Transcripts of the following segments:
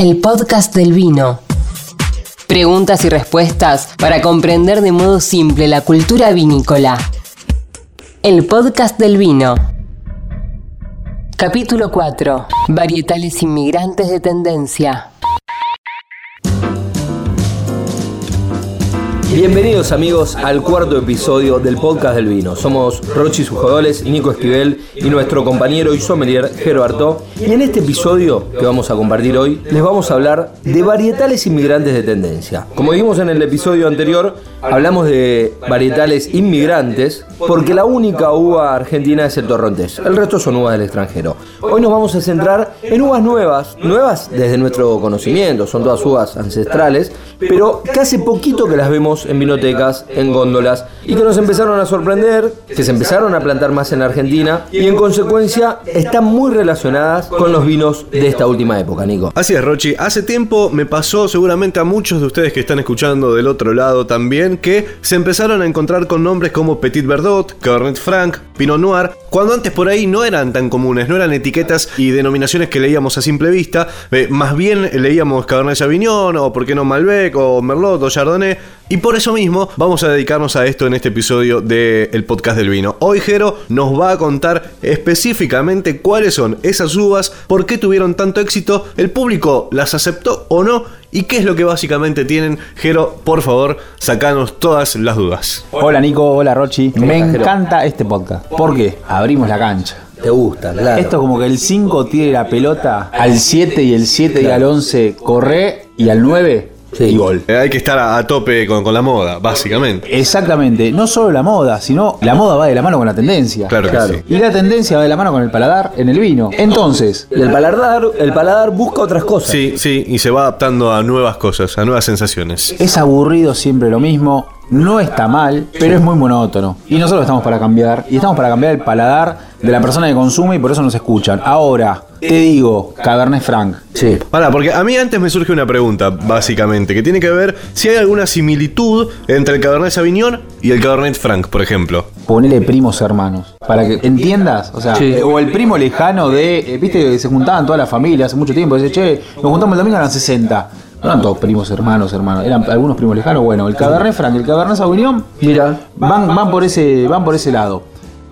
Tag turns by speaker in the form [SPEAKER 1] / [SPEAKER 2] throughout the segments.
[SPEAKER 1] el podcast del vino. Preguntas y respuestas para comprender de modo simple la cultura vinícola. El podcast del vino. Capítulo 4. Varietales inmigrantes de tendencia.
[SPEAKER 2] Bienvenidos amigos al cuarto episodio del podcast del vino. Somos Rochi Sujodoles y Nico Esquivel y nuestro compañero y sommelier Jero Artó. Y en este episodio que vamos a compartir hoy les vamos a hablar de varietales inmigrantes de tendencia. Como dijimos en el episodio anterior, hablamos de varietales inmigrantes porque la única uva argentina es el torrontés. El resto son uvas del extranjero. Hoy nos vamos a centrar en uvas nuevas, nuevas desde nuestro conocimiento, son todas uvas ancestrales, pero que hace poquito que las vemos en vinotecas, en góndolas, y que nos empezaron a sorprender, que se empezaron a plantar más en Argentina, y en consecuencia están muy relacionadas con los vinos de esta última época, Nico.
[SPEAKER 3] Así es, Rochi. Hace tiempo me pasó seguramente a muchos de ustedes que están escuchando del otro lado también, que se empezaron a encontrar con nombres como Petit Verdot, Cabernet Franc, Pinot Noir, cuando antes por ahí no eran tan comunes, no eran etiquetas y denominaciones que leíamos a simple vista, eh, más bien leíamos Cabernet Sauvignon o por qué no Malbec o Merlot o Chardonnay, y por eso mismo vamos a dedicarnos a esto en este episodio del podcast del vino. Hoy Jero nos va a contar específicamente cuáles son esas uvas, por qué tuvieron tanto éxito, el público las aceptó o no y qué es lo que básicamente tienen. Jero, por favor, sacanos todas las dudas.
[SPEAKER 4] Hola Nico, hola Rochi. Me encanta este podcast. ¿Por qué? Abrimos la cancha.
[SPEAKER 2] Te gusta, claro.
[SPEAKER 4] Esto como que el 5 tire la pelota al 7 y el 7 y al 11 corre y al 9 y gol.
[SPEAKER 3] Eh, Hay que estar a, a tope con, con la moda, básicamente.
[SPEAKER 4] Exactamente, no solo la moda, sino la moda va de la mano con la tendencia.
[SPEAKER 3] Claro que sí.
[SPEAKER 4] Y la tendencia va de la mano con el paladar en el vino. Entonces,
[SPEAKER 2] Y el paladar, el paladar busca otras cosas.
[SPEAKER 3] Sí, sí, y se va adaptando a nuevas cosas, a nuevas sensaciones.
[SPEAKER 4] es aburrido siempre lo mismo, no está mal, pero es muy monótono. Y nosotros estamos para cambiar, y estamos para cambiar el paladar de la persona que consume y por eso nos escuchan. Ahora, te digo, Cabernet Franc.
[SPEAKER 2] Sí.
[SPEAKER 3] Pará, porque a mí antes me surge una pregunta, básicamente, que tiene que ver si hay alguna similitud entre el Cabernet Sauvignon y el Cabernet Franc, por ejemplo.
[SPEAKER 4] Ponele primos hermanos. Para que entiendas, o sea,
[SPEAKER 2] Sí.
[SPEAKER 4] eh, o el primo lejano de, eh, viste, se juntaban toda la familia hace mucho tiempo. Dice, che, nos juntamos el domingo eran 60. No eran todos primos hermanos, hermanos. Eran algunos primos lejanos. Bueno, el Cabernet Franc el Cabernet Sauvignon
[SPEAKER 2] Mira.
[SPEAKER 4] van, van, por ese, van por ese lado.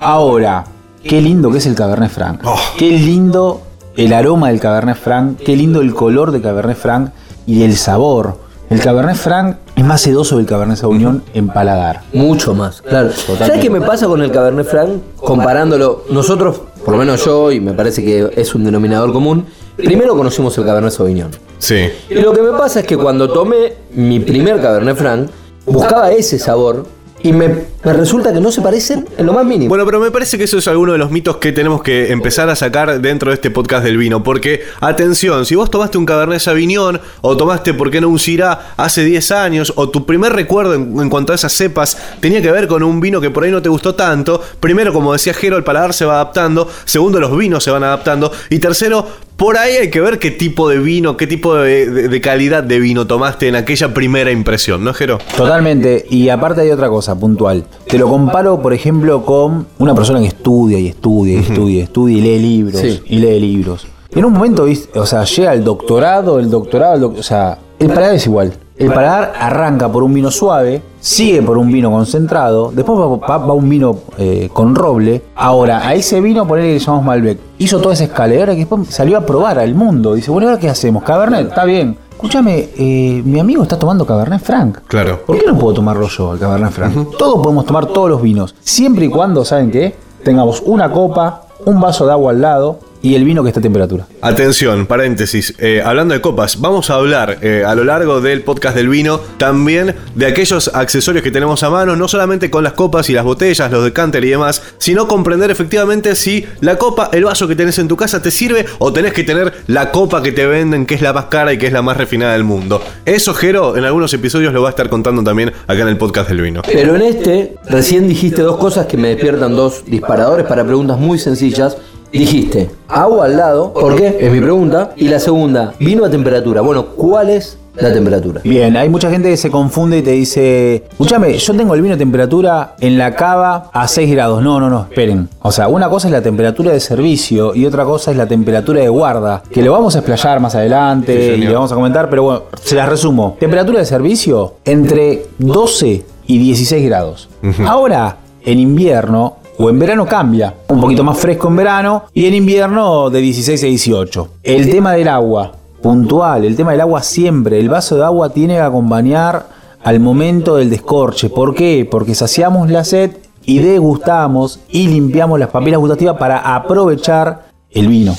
[SPEAKER 4] Ahora, qué lindo que es el Cabernet Franc.
[SPEAKER 3] Oh.
[SPEAKER 4] Qué lindo el aroma del Cabernet Franc. Qué lindo el color del Cabernet Franc y el sabor. El Cabernet Franc es más sedoso del Cabernet Sauvignon en paladar.
[SPEAKER 2] Mucho más, claro. ¿Sabes qué me pasa con el Cabernet Franc? Comparándolo, nosotros, por lo menos yo, y me parece que es un denominador común, primero conocimos el Cabernet Sauvignon.
[SPEAKER 3] Sí.
[SPEAKER 2] Y lo que me pasa es que cuando tomé mi primer Cabernet Franc, buscaba ese sabor y me, me resulta que no se parecen en lo más mínimo.
[SPEAKER 3] Bueno, pero me parece que eso es alguno de los mitos que tenemos que empezar a sacar dentro de este podcast del vino. Porque, atención, si vos tomaste un Cabernet Sauvignon o tomaste, ¿por qué no un Syrah hace 10 años? O tu primer recuerdo en, en cuanto a esas cepas tenía que ver con un vino que por ahí no te gustó tanto. Primero, como decía Jero, el paladar se va adaptando. Segundo, los vinos se van adaptando. Y tercero, por ahí hay que ver qué tipo de vino, qué tipo de, de- de calidad de vino tomaste en aquella primera impresión, ¿no, Jero?
[SPEAKER 4] Totalmente. Y aparte hay otra cosa puntual. Te lo comparo, por ejemplo, con una persona que estudia y estudia y estudia y estudia y lee libros
[SPEAKER 2] Sí.
[SPEAKER 4] y lee libros. En un momento, ¿viste? o sea, llega el doctorado, el doctorado, el doc- o sea, el paladar es igual. El paladar arranca por un vino suave, sigue por un vino concentrado, después va, va- va un vino eh, con roble. Ahora, a ese vino, ponele que le llamamos Malbec, hizo toda esa escalera que después salió a probar al mundo. Dice, bueno, ¿ahora qué hacemos? Cabernet, está bien. Escúchame, eh, mi amigo está tomando Cabernet Franc.
[SPEAKER 3] Claro.
[SPEAKER 4] ¿Por qué no puedo tomarlo yo, el Cabernet Franc? Todos podemos tomar todos los vinos, siempre y cuando, ¿saben qué? Tengamos una copa, un vaso de agua al lado y el vino que está a temperatura.
[SPEAKER 3] Atención, paréntesis. eh, hablando de copas, vamos a hablar eh, a lo largo del podcast del vino también de aquellos accesorios que tenemos a mano, no solamente con las copas y las botellas, los decanter y demás, sino comprender efectivamente si la copa, el vaso que tenés en tu casa te sirve o tenés que tener la copa que te venden, que es la más cara y que es la más refinada del mundo. Eso, Jero, en algunos episodios lo va a estar contando también acá en el podcast del vino.
[SPEAKER 2] Pero en este, recién dijiste dos cosas que me despiertan dos disparadores para preguntas muy sencillas. Dijiste, agua al lado, ¿por qué? Es mi pregunta. Y la segunda, vino a temperatura. Bueno, ¿cuál es La temperatura.
[SPEAKER 4] Bien, hay mucha gente que se confunde y te dice, escúchame, yo tengo el vino de temperatura en la cava a 6 grados. No, no, no, esperen. O sea, una cosa es la temperatura de servicio y otra cosa es la temperatura de guarda, que lo vamos a explayar más adelante
[SPEAKER 3] Sí,
[SPEAKER 4] y le vamos a comentar, pero bueno, se las resumo. Temperatura de servicio entre 12 y 16 grados. Ahora, en invierno o en verano cambia. Un poquito más fresco en verano y en invierno de 16 a 18. El tema del agua, puntual, el tema del agua siempre. El vaso de agua tiene que acompañar al momento del descorche. ¿Por qué? Porque saciamos la sed y degustamos y limpiamos las papilas gustativas para aprovechar el vino.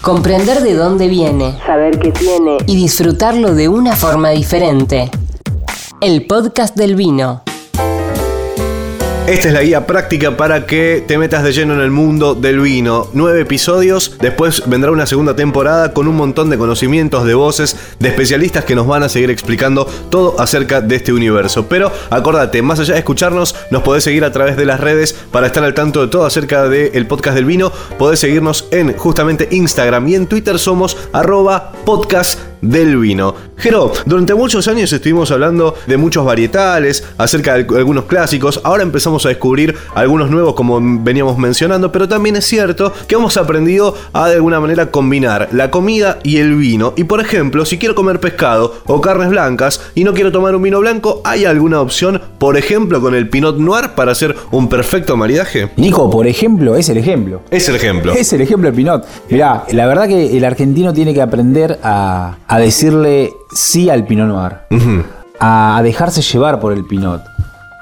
[SPEAKER 1] Comprender de dónde viene, saber qué tiene y disfrutarlo de una forma diferente. El podcast del vino.
[SPEAKER 3] Esta es la guía práctica para que te metas de lleno en el mundo del vino. Nueve episodios, después vendrá una segunda temporada con un montón de conocimientos, de voces, de especialistas que nos van a seguir explicando todo acerca de este universo. Pero acordate, más allá de escucharnos, nos podés seguir a través de las redes para estar al tanto de todo acerca del podcast del vino. Podés seguirnos en justamente Instagram y en Twitter somos arroba podcast del vino. Jero, durante muchos años estuvimos hablando de muchos varietales, acerca de algunos clásicos, ahora empezamos a descubrir algunos nuevos como veníamos mencionando, pero también es cierto que hemos aprendido a de alguna manera combinar la comida y el vino. Y por ejemplo, si quiero comer pescado o carnes blancas y no quiero tomar un vino blanco, ¿hay alguna opción, por ejemplo, con el Pinot Noir para hacer un perfecto maridaje?
[SPEAKER 4] Nico, por ejemplo, es el ejemplo.
[SPEAKER 3] Es el ejemplo.
[SPEAKER 4] Es el ejemplo del Pinot. Mirá, la verdad que el argentino tiene que aprender a, a decirle sí al Pinot Noir. A, a dejarse llevar por el Pinot.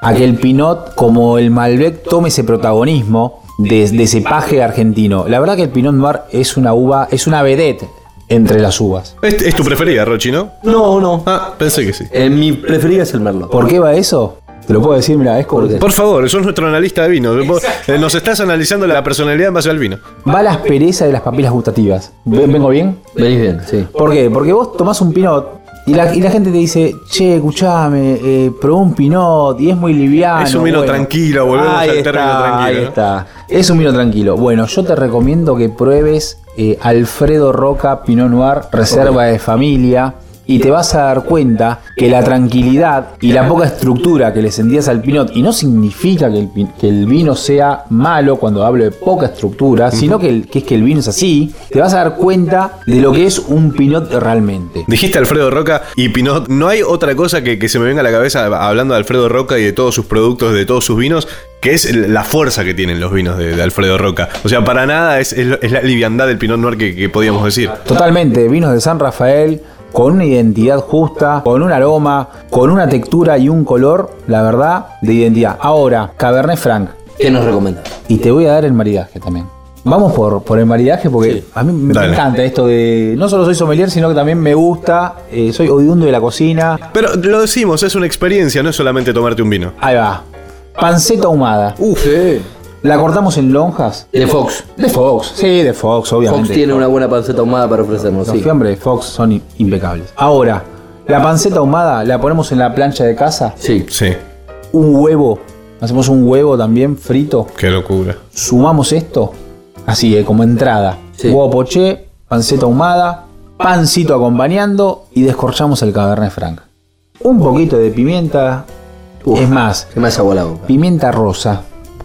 [SPEAKER 4] A que el Pinot, como el Malbec, tome ese protagonismo de, de ese paje argentino. La verdad que el Pinot Noir es una uva, es una vedette entre las uvas.
[SPEAKER 3] Es, es tu preferida, Rochi, ¿no?
[SPEAKER 2] No, no.
[SPEAKER 3] Ah, pensé que sí.
[SPEAKER 2] Eh, mi preferida es el Merlot.
[SPEAKER 4] ¿Por qué va eso? Te lo puedo decir, mira, es como...
[SPEAKER 3] Por favor, sos nuestro analista de vino. Vos, eh, Nos estás analizando la personalidad en base al vino.
[SPEAKER 4] Va la aspereza de las papilas gustativas. ¿Ven- ¿Vengo bien?
[SPEAKER 2] Venís bien, sí.
[SPEAKER 4] ¿Por qué? Porque vos tomás un pinot y la, y la gente te dice, che, escuchame, eh, probé un pinot y es muy liviano.
[SPEAKER 3] Es un vino tranquilo, volvemos
[SPEAKER 4] Ahí
[SPEAKER 3] al
[SPEAKER 4] está,
[SPEAKER 3] término tranquilo,
[SPEAKER 4] Ahí
[SPEAKER 3] ¿no?
[SPEAKER 4] está. Es un vino tranquilo. Bueno, yo te recomiendo que pruebes eh, Alfredo Roca Pinot Noir, reserva de familia. Y te vas a dar cuenta que la tranquilidad y la poca estructura que le sentías al pinot, y no significa que el, que el vino sea malo cuando hablo de poca estructura, sino que, el- que es que el vino es así, te vas a dar cuenta de lo que es un pinot realmente.
[SPEAKER 3] Dijiste Alfredo Roca y Pinot. No hay otra cosa que, que se me venga a la cabeza hablando de Alfredo Roca y de todos sus productos, de todos sus vinos, que es la fuerza que tienen los vinos de, de Alfredo Roca. O sea, para nada es, es es la liviandad del Pinot Noir que, que podíamos decir.
[SPEAKER 4] Totalmente, vinos de San Rafael con una identidad justa, con un aroma, con una textura y un color, la verdad, de identidad. Ahora, Cabernet Franc.
[SPEAKER 2] ¿Qué nos recomiendas?
[SPEAKER 4] Y te voy a dar el maridaje también. Vamos por, por el maridaje porque
[SPEAKER 2] Sí.
[SPEAKER 4] a mí me, encanta esto de... No solo soy sommelier, sino que también me gusta, eh, soy oriundo de la cocina.
[SPEAKER 3] Pero lo decimos, es una experiencia, no es solamente tomarte un vino.
[SPEAKER 4] Ahí va. Panceta ahumada.
[SPEAKER 2] Uf. Sí.
[SPEAKER 4] La cortamos en lonjas.
[SPEAKER 2] De Fox.
[SPEAKER 4] De Fox. Sí, de Fox, obviamente.
[SPEAKER 2] Fox tiene una buena panceta ahumada para ofrecernos,
[SPEAKER 4] Los
[SPEAKER 2] sí.
[SPEAKER 4] fiambres de Fox son impecables. Ahora, la panceta ahumada la ponemos en la plancha de casa.
[SPEAKER 2] Sí.
[SPEAKER 3] Sí,
[SPEAKER 4] Un huevo. Hacemos un huevo también frito.
[SPEAKER 3] qué locura.
[SPEAKER 4] Sumamos esto. Así, eh, como entrada.
[SPEAKER 2] Sí.
[SPEAKER 4] Huevo poché, panceta ahumada, pancito acompañando y descorchamos el Cabernet Franc. Un poquito de pimienta.
[SPEAKER 2] Uf.
[SPEAKER 4] Es más,
[SPEAKER 2] Se me hace agua la boca.
[SPEAKER 4] pimienta rosa.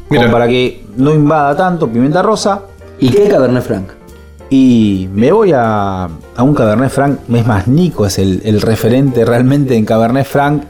[SPEAKER 4] Como para que no invada tanto, pimienta rosa.
[SPEAKER 2] ¿Y qué Cabernet Franc?
[SPEAKER 4] Y me voy a, a un Cabernet Franc. Es más, Nico es el, el referente realmente en Cabernet Franc.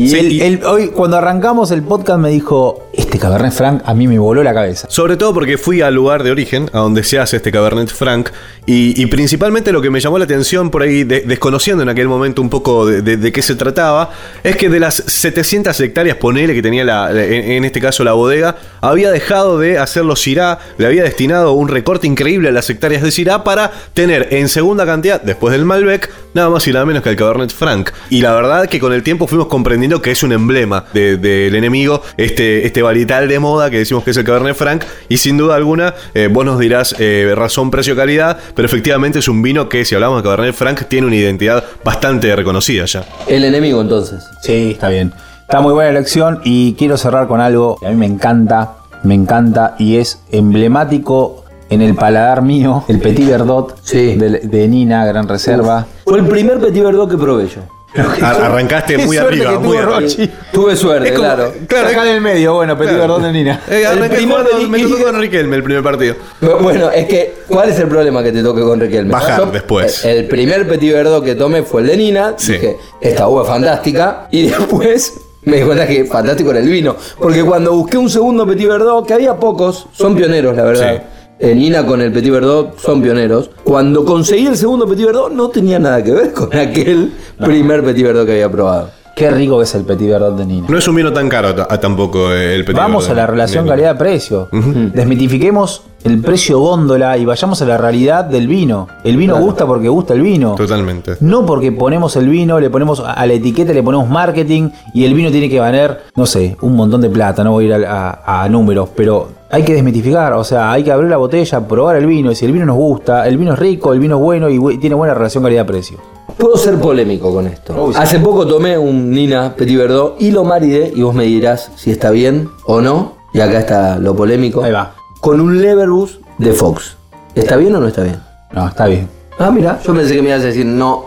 [SPEAKER 4] Y,
[SPEAKER 3] Sí,
[SPEAKER 4] él,
[SPEAKER 3] y-
[SPEAKER 4] él hoy, cuando arrancamos el podcast, me dijo: Este Cabernet Franc a mí me voló la cabeza.
[SPEAKER 3] Sobre todo porque fui al lugar de origen, a donde se hace este Cabernet Franc, y, y principalmente lo que me llamó la atención por ahí, de- desconociendo en aquel momento un poco de, de- de qué se trataba, es que de las 700 hectáreas, ponele que tenía la, en, en este caso la bodega, había dejado de hacerlo Syrah, le había destinado un recorte increíble a las hectáreas de Syrah para tener en segunda cantidad, después del Malbec, nada más y nada menos que el Cabernet Franc. Y la verdad que con el tiempo fuimos comprendiendo que es un emblema de- del enemigo, este, este varietal de moda que decimos que es el Cabernet Franc, y sin duda alguna, eh, vos nos dirás eh, razón, precio, calidad, pero efectivamente es un vino que, si hablamos de Cabernet Franc, tiene una identidad bastante reconocida ya.
[SPEAKER 2] El enemigo entonces.
[SPEAKER 4] Sí, está bien. Está muy buena elección y quiero cerrar con algo que a mí me encanta, me encanta y es emblemático en el paladar mío, el Petit Verdot
[SPEAKER 2] Sí.
[SPEAKER 4] de, de Nina, Gran Reserva.
[SPEAKER 2] Fue el primer Petit Verdot que probé yo.
[SPEAKER 3] Ar- Arrancaste muy arriba,
[SPEAKER 4] que
[SPEAKER 3] muy arriba.
[SPEAKER 2] Tuve suerte,
[SPEAKER 3] como-
[SPEAKER 2] claro.
[SPEAKER 3] Claro,
[SPEAKER 4] Acá en el medio, bueno, Petit
[SPEAKER 3] Claro.
[SPEAKER 4] Verdot de Nina.
[SPEAKER 3] Eh,
[SPEAKER 2] primer peli-
[SPEAKER 3] me tocó con Riquelme el primer partido.
[SPEAKER 2] Bueno, es que, ¿cuál es el problema que te toque con Riquelme?
[SPEAKER 3] Bajar después.
[SPEAKER 2] El, el primer Petit Verdot que tomé fue el de Nina.
[SPEAKER 3] Sí.
[SPEAKER 2] Dije, esta uva es fantástica. Y después me di cuenta que fantástico era el vino. Porque cuando busqué un segundo Petit Verdot, que había pocos, son pioneros, la verdad.
[SPEAKER 3] Sí.
[SPEAKER 2] Eh, Nina con el Petit Verdot son pioneros. Cuando conseguí el segundo Petit Verdot, no tenía nada que ver con aquel primer Petit Verdot que había probado.
[SPEAKER 4] Qué rico que es el Petit Verdot de Nina.
[SPEAKER 3] No es un vino tan caro ta- tampoco eh, el Petit
[SPEAKER 4] Vamos
[SPEAKER 3] Verdot.
[SPEAKER 4] a la relación calidad-precio. Desmitifiquemos el precio góndola y vayamos a la realidad del vino. El vino gusta porque gusta el vino.
[SPEAKER 3] Totalmente.
[SPEAKER 4] No porque ponemos el vino, le ponemos a la etiqueta, le ponemos marketing y el vino tiene que valer, no sé, un montón de plata. No voy a ir a, a- a números, pero hay que desmitificar. O sea, hay que abrir la botella, probar el vino. Y si el vino nos gusta, el vino es rico, el vino es bueno y tiene buena relación calidad-precio.
[SPEAKER 2] Puedo ser polémico con esto.
[SPEAKER 4] Sí.
[SPEAKER 2] Hace poco tomé un Nina Petit Verdot y lo maridé y vos me dirás si está bien o no. Y acá está lo polémico.
[SPEAKER 4] Ahí va.
[SPEAKER 2] Con un Leverbus de Fox. ¿Está bien o no está bien?
[SPEAKER 4] No, está bien.
[SPEAKER 2] Ah, mira, yo pensé que me ibas a decir no.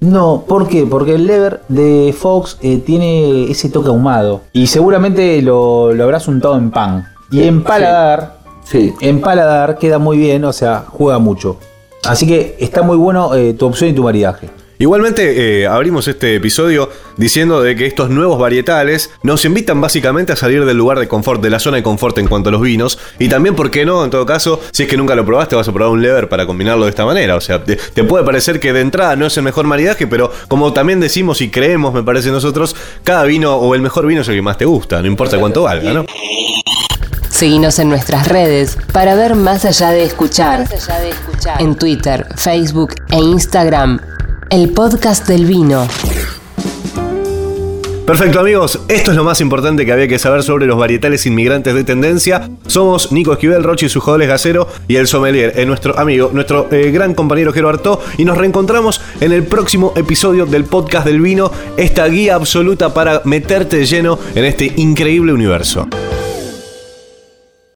[SPEAKER 4] No, ¿por qué? Porque el lever de Fox eh, tiene ese toque ahumado. Y seguramente lo, lo habrás untado en pan. Y en paladar,
[SPEAKER 2] Sí.
[SPEAKER 4] en paladar queda muy bien, o sea, juega mucho. Así que está muy bueno eh, tu opción y tu maridaje.
[SPEAKER 3] Igualmente eh, abrimos este episodio diciendo de que estos nuevos varietales nos invitan básicamente a salir del lugar de confort, de la zona de confort en cuanto a los vinos. Y también, ¿por qué no? En todo caso, si es que nunca lo probaste, vas a probar un lever para combinarlo de esta manera. O sea, te, te puede parecer que de entrada no es el mejor maridaje, pero como también decimos y creemos, me parece nosotros, cada vino o el mejor vino es el que más te gusta, no importa cuánto valga, ¿no?
[SPEAKER 1] Seguinos en nuestras redes para ver más allá de escuchar. En Twitter, Facebook e Instagram, el podcast del vino.
[SPEAKER 3] Perfecto amigos, esto es lo más importante que había que saber sobre los varietales inmigrantes de tendencia. Somos Nico Esquivel, Rochi, sus jugadores Gacero y el sommelier, eh, nuestro amigo, nuestro eh, gran compañero Jero Artó. Y nos reencontramos en el próximo episodio del podcast del vino, esta guía absoluta para meterte lleno en este increíble universo.